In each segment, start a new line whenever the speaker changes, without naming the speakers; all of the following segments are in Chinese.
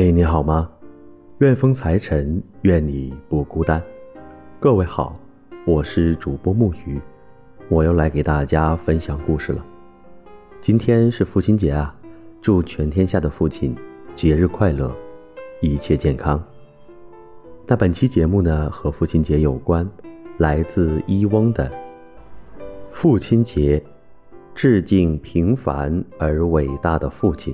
嘿，你好吗？愿风财神，愿你不孤单。各位好，我是主播木鱼，我又来给大家分享故事了。今天是父亲节啊，祝全天下的父亲节日快乐，一切健康。那本期节目呢，和父亲节有关，来自伊翁的父亲节，致敬平凡而伟大的父亲。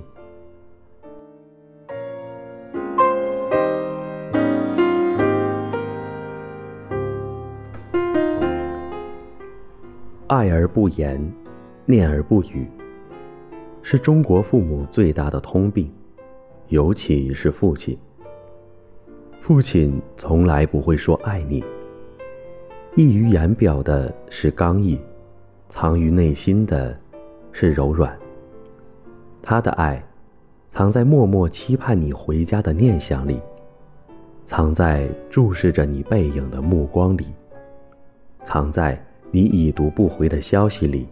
不言，念而不语，是中国父母最大的通病，尤其是父亲。父亲从来不会说爱你，溢于言表的是刚毅，藏于内心的是柔软。他的爱，藏在默默期盼你回家的念想里，藏在注视着你背影的目光里，藏在。你已读不回的消息里，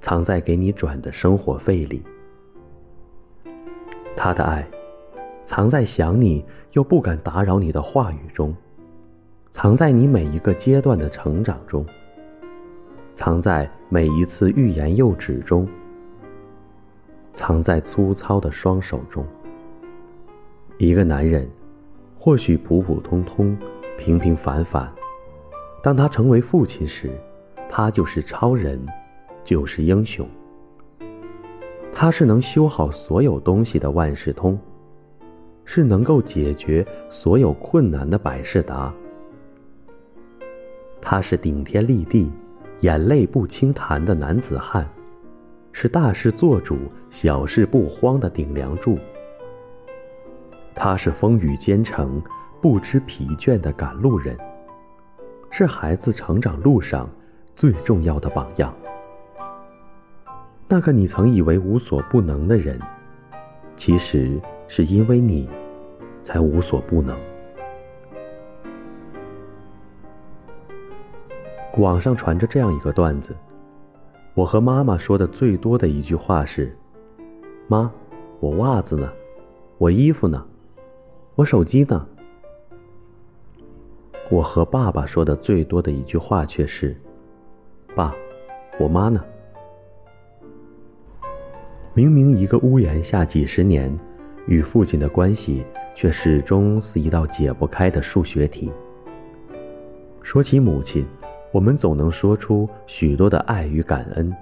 藏在给你转的生活费里。他的爱，藏在想你又不敢打扰你的话语中，藏在你每一个阶段的成长中，藏在每一次欲言又止中，藏在粗糙的双手中。一个男人，或许普普通通，平平凡凡。当他成为父亲时，他就是超人，就是英雄。他是能修好所有东西的万事通，是能够解决所有困难的百事达。他是顶天立地、眼泪不轻弹的男子汉，是大事做主、小事不慌的顶梁柱。他是风雨兼程、不知疲倦的赶路人。是孩子成长路上最重要的榜样。那个你曾以为无所不能的人，其实是因为你，才无所不能。网上传着这样一个段子：我和妈妈说的最多的一句话是：“妈，我袜子呢？我衣服呢？我手机呢？”我和爸爸说的最多的一句话却是：“爸，我妈呢？”明明一个屋檐下几十年，与父亲的关系却始终是一道解不开的数学题。说起母亲，我们总能说出许多的爱与感恩；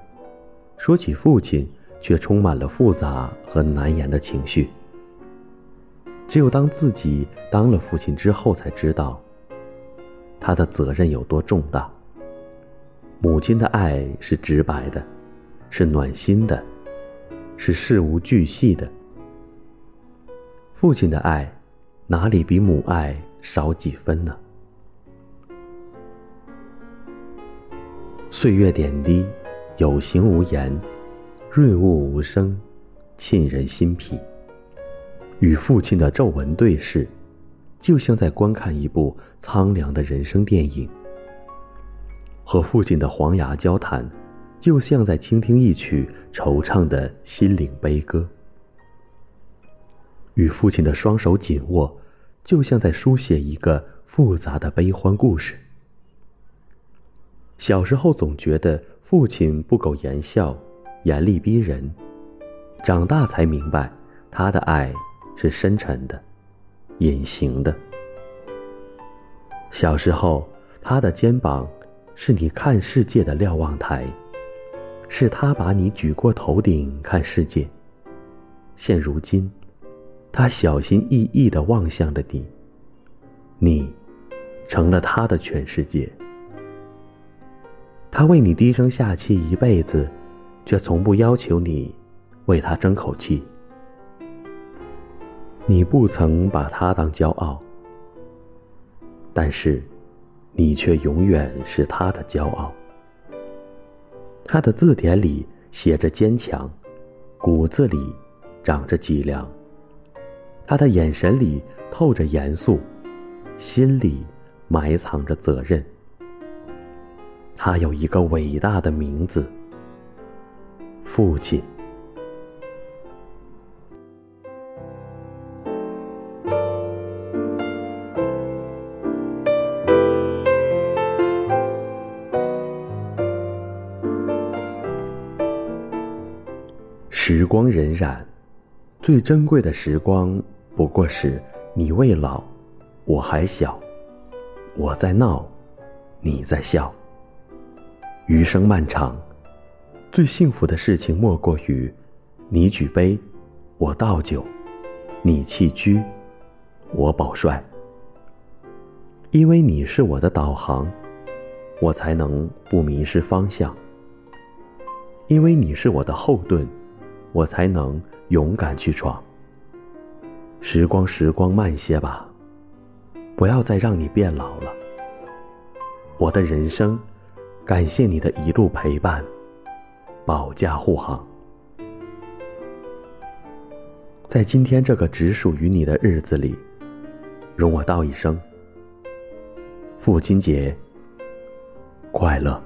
说起父亲，却充满了复杂和难言的情绪。只有当自己当了父亲之后，才知道。他的责任有多重大？母亲的爱是直白的，是暖心的，是事无巨细的。父亲的爱，哪里比母爱少几分呢？岁月点滴，有形无言，润物无声，沁人心脾。与父亲的皱纹对视。就像在观看一部苍凉的人生电影，和父亲的黄牙交谈，就像在倾听一曲惆怅的心灵悲歌；与父亲的双手紧握，就像在书写一个复杂的悲欢故事。小时候总觉得父亲不苟言笑、严厉逼人，长大才明白，他的爱是深沉的。隐形的。小时候，他的肩膀是你看世界的瞭望台，是他把你举过头顶看世界。现如今，他小心翼翼的望向了你，你成了他的全世界。他为你低声下气一辈子，却从不要求你为他争口气。你不曾把他当骄傲，但是，你却永远是他的骄傲。他的字典里写着坚强，骨子里长着脊梁。他的眼神里透着严肃，心里埋藏着责任。他有一个伟大的名字——父亲。光荏苒，最珍贵的时光，不过是你未老，我还小，我在闹，你在笑。余生漫长，最幸福的事情莫过于，你举杯，我倒酒，你弃车，我保帅。因为你是我的导航，我才能不迷失方向；因为你是我的后盾，我才能勇敢去闯。时光，时光，慢些吧，不要再让你变老了。我的人生。感谢你的一路陪伴，保驾护航。在今天这个只属于你的日子里，容我道一声：父亲节快乐。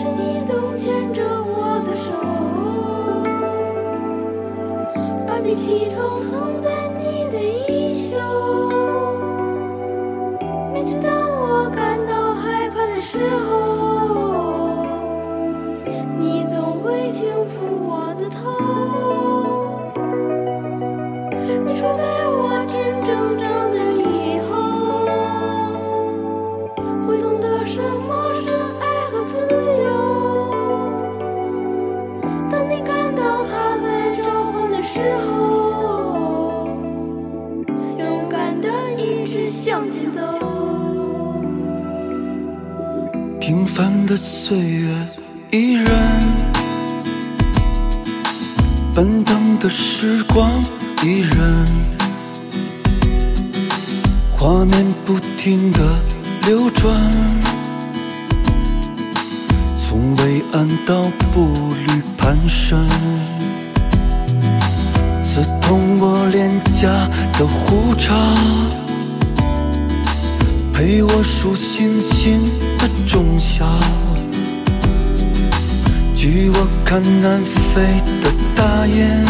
是你总牵着我的手，把鼻涕都藏在的
岁月依然，奔腾的时光依然，画面不停的流转。从伟岸到步履蹒跚，刺痛我脸颊的胡茬，陪我数星星的仲夏，举我看南飞的大雁，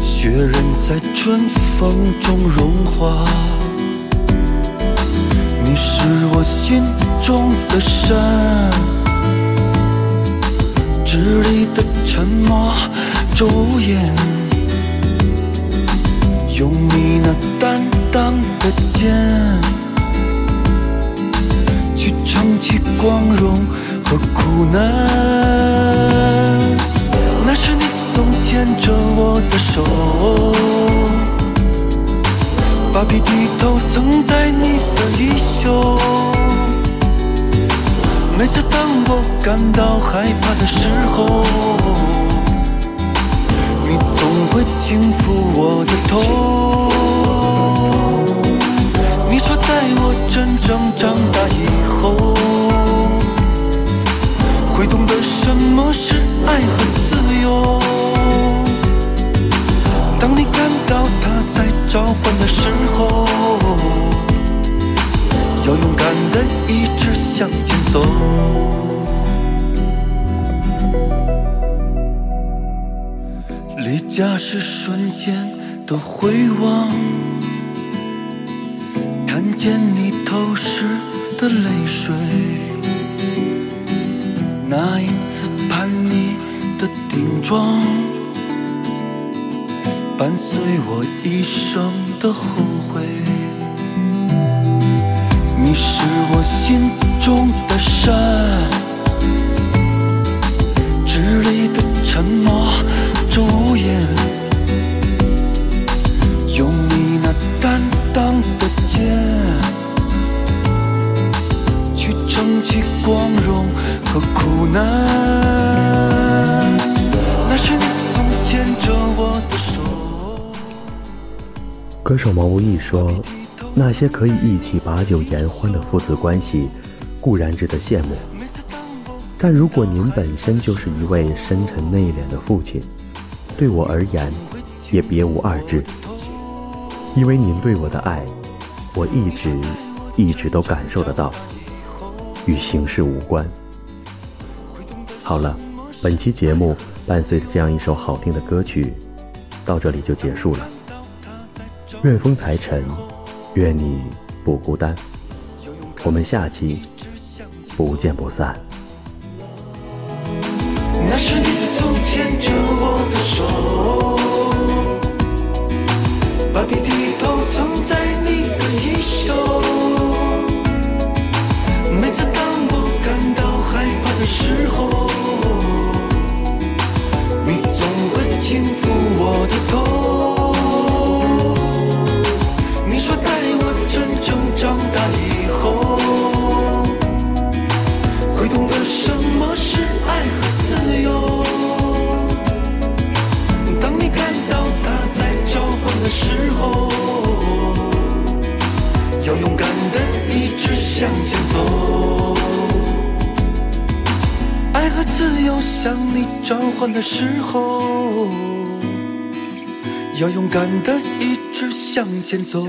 雪人在春风中融化。你是我心中的山，支离的沉默，昼颜，用你那淡当的肩，去撑起光荣和苦难。那是你总牵着我的手。把鼻涕都藏在你的衣袖。每次当我感到害怕的时候，向前走。离家时瞬间的回望，看见你透湿的泪水，那一次叛逆的顶撞。伴随我一生的后悔，你是我心中的山，支离的沉默，朱颜，用你那担当的肩，去撑起光荣和苦难。那是你总牵着我的。
歌手毛不易说：“那些可以一起把酒言欢的父子关系，固然值得羡慕。但如果您本身就是一位深沉内敛的父亲，对我而言，也别无二致。因为您对我的爱，我一直
一直都感受得到，与形式无关。好了，本期节目伴随着这样一首好听的歌曲，到这里就结束了。愿风财沉，愿你不孤单。我们下期不见不散。
要勇敢的一直向前走。爱和自由向你召唤的时候，要勇敢的一直向前走。